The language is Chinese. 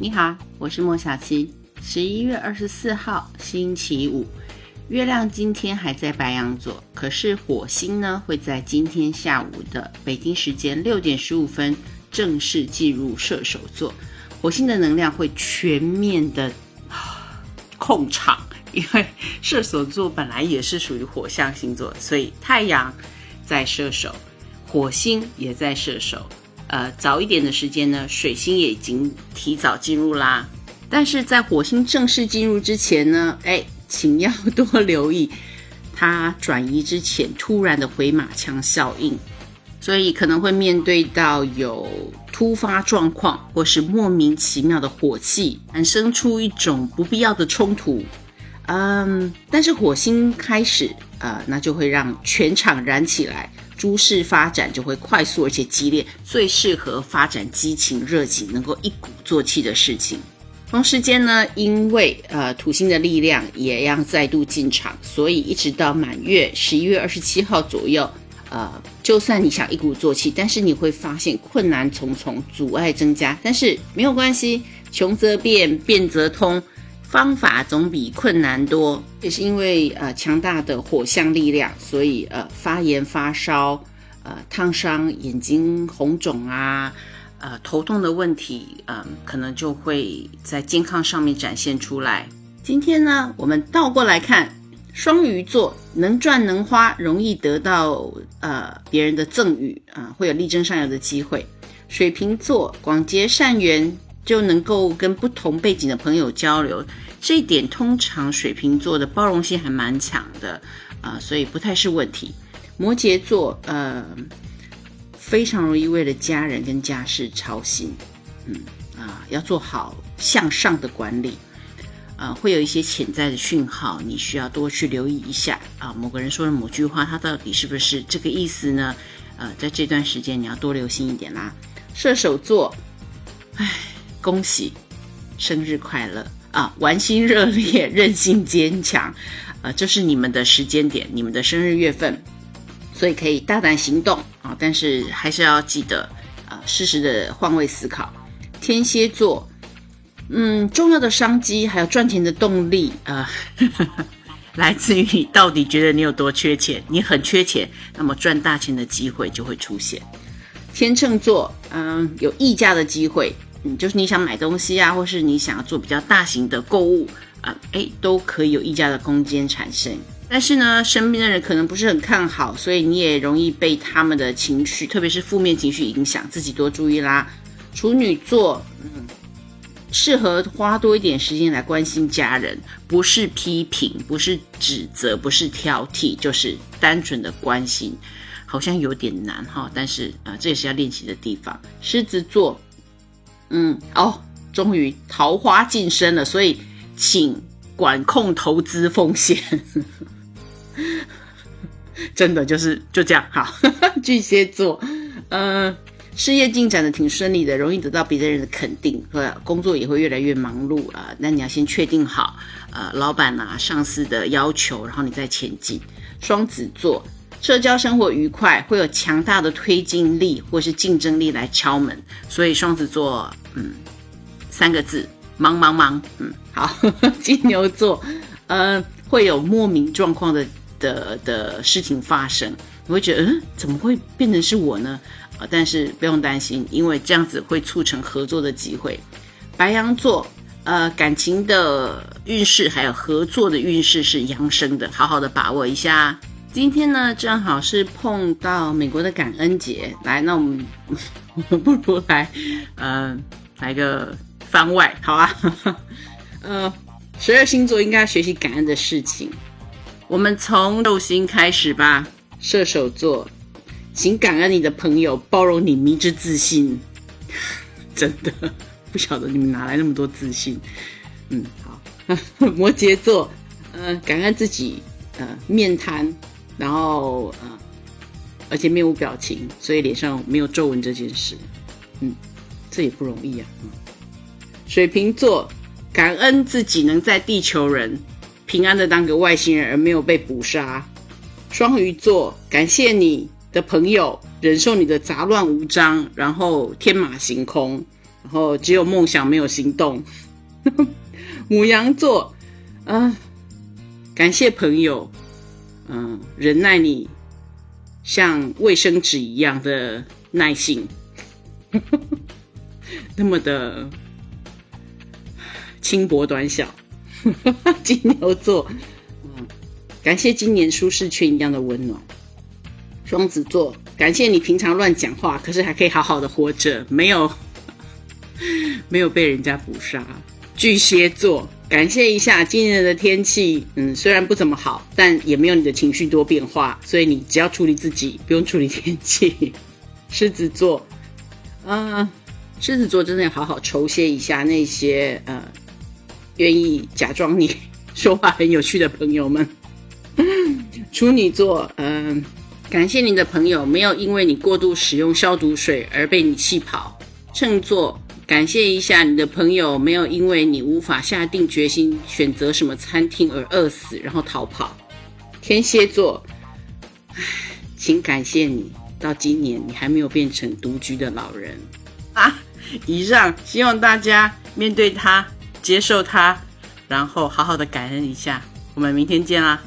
你好，我是莫小七。十一月二十四号，星期五，月亮今天还在白羊座，可是火星呢会在今天下午的北京时间六点十五分正式进入射手座。火星的能量会全面的控场，因为射手座本来也是属于火象星座，所以太阳在射手，火星也在射手。呃，早一点的时间呢，水星也已经提早进入啦。但是在火星正式进入之前呢，哎，请要多留意它转移之前突然的回马枪效应，所以可能会面对到有突发状况，或是莫名其妙的火气，产生出一种不必要的冲突。嗯，但是火星开始，呃，那就会让全场燃起来。诸事发展就会快速而且激烈，最适合发展激情热情，能够一鼓作气的事情。同时间呢，因为呃土星的力量也要再度进场，所以一直到满月十一月二十七号左右，呃，就算你想一鼓作气，但是你会发现困难重重，阻碍增加。但是没有关系，穷则变，变则通。方法总比困难多，也是因为呃强大的火象力量，所以呃发炎发烧，呃烫伤、眼睛红肿啊，呃头痛的问题，嗯可能就会在健康上面展现出来。今天呢，我们倒过来看，双鱼座能赚能花，容易得到呃别人的赠予啊，会有力争上游的机会。水瓶座广结善缘。就能够跟不同背景的朋友交流，这一点通常水瓶座的包容性还蛮强的啊，所以不太是问题。摩羯座呃，非常容易为了家人跟家事操心，嗯啊，要做好向上的管理啊，会有一些潜在的讯号，你需要多去留意一下啊。某个人说的某句话，他到底是不是这个意思呢？呃，在这段时间你要多留心一点啦。射手座，唉。恭喜，生日快乐啊！玩心热烈，韧性坚强，啊，这是你们的时间点，你们的生日月份，所以可以大胆行动啊！但是还是要记得啊，适时的换位思考。天蝎座，嗯，重要的商机还有赚钱的动力啊，来自于你到底觉得你有多缺钱？你很缺钱，那么赚大钱的机会就会出现。天秤座，嗯，有溢价的机会。就是你想买东西啊，或是你想要做比较大型的购物啊，哎，都可以有溢价的空间产生。但是呢，身边的人可能不是很看好，所以你也容易被他们的情绪，特别是负面情绪影响，自己多注意啦。处女座，嗯，适合花多一点时间来关心家人，不是批评，不是指责，不是挑剔，就是单纯的关心，好像有点难哈，但是啊，这也是要练习的地方。狮子座。嗯哦，终于桃花晋升了，所以请管控投资风险。真的就是就这样好。巨蟹座，呃，事业进展的挺顺利的，容易得到别人的肯定，和工作也会越来越忙碌啊。那你要先确定好，呃，老板啊、上司的要求，然后你再前进。双子座，社交生活愉快，会有强大的推进力或是竞争力来敲门，所以双子座。嗯，三个字，忙忙忙。嗯，好，金牛座，呃，会有莫名状况的的的事情发生，你会觉得，嗯，怎么会变成是我呢？啊，但是不用担心，因为这样子会促成合作的机会。白羊座，呃，感情的运势还有合作的运势是扬升的，好好的把握一下。今天呢，正好是碰到美国的感恩节，来，那我们 不如来，嗯。来个番外，好啊，呃，十二星座应该要学习感恩的事情。我们从寿星开始吧。射手座，请感恩你的朋友，包容你迷之自信。真的不晓得你们哪来那么多自信。嗯，好。摩羯座，呃，感恩自己，呃，面瘫，然后呃，而且面无表情，所以脸上没有皱纹这件事。嗯。这也不容易啊！水瓶座感恩自己能在地球人平安的当个外星人而没有被捕杀。双鱼座感谢你的朋友忍受你的杂乱无章，然后天马行空，然后只有梦想没有行动。母羊座，啊，感谢朋友，嗯，忍耐你像卫生纸一样的耐性，那么的轻薄短小。金牛座，嗯，感谢今年舒适圈一样的温暖。双子座，感谢你平常乱讲话，可是还可以好好的活着，没有 没有被人家捕杀。巨蟹座，感谢一下今年的天气，嗯，虽然不怎么好，但也没有你的情绪多变化，所以你只要处理自己，不用处理天气。狮子座，嗯，狮子座真的要好好酬谢一下那些呃愿意假装你 说话很有趣的朋友们。处女座，嗯。感谢你的朋友没有因为你过度使用消毒水而被你气跑。秤座，感谢一下你的朋友没有因为你无法下定决心选择什么餐厅而饿死，然后逃跑。天蝎座，唉，请感谢你到今年你还没有变成独居的老人啊！以上，希望大家面对他，接受他，然后好好的感恩一下。我们明天见啦！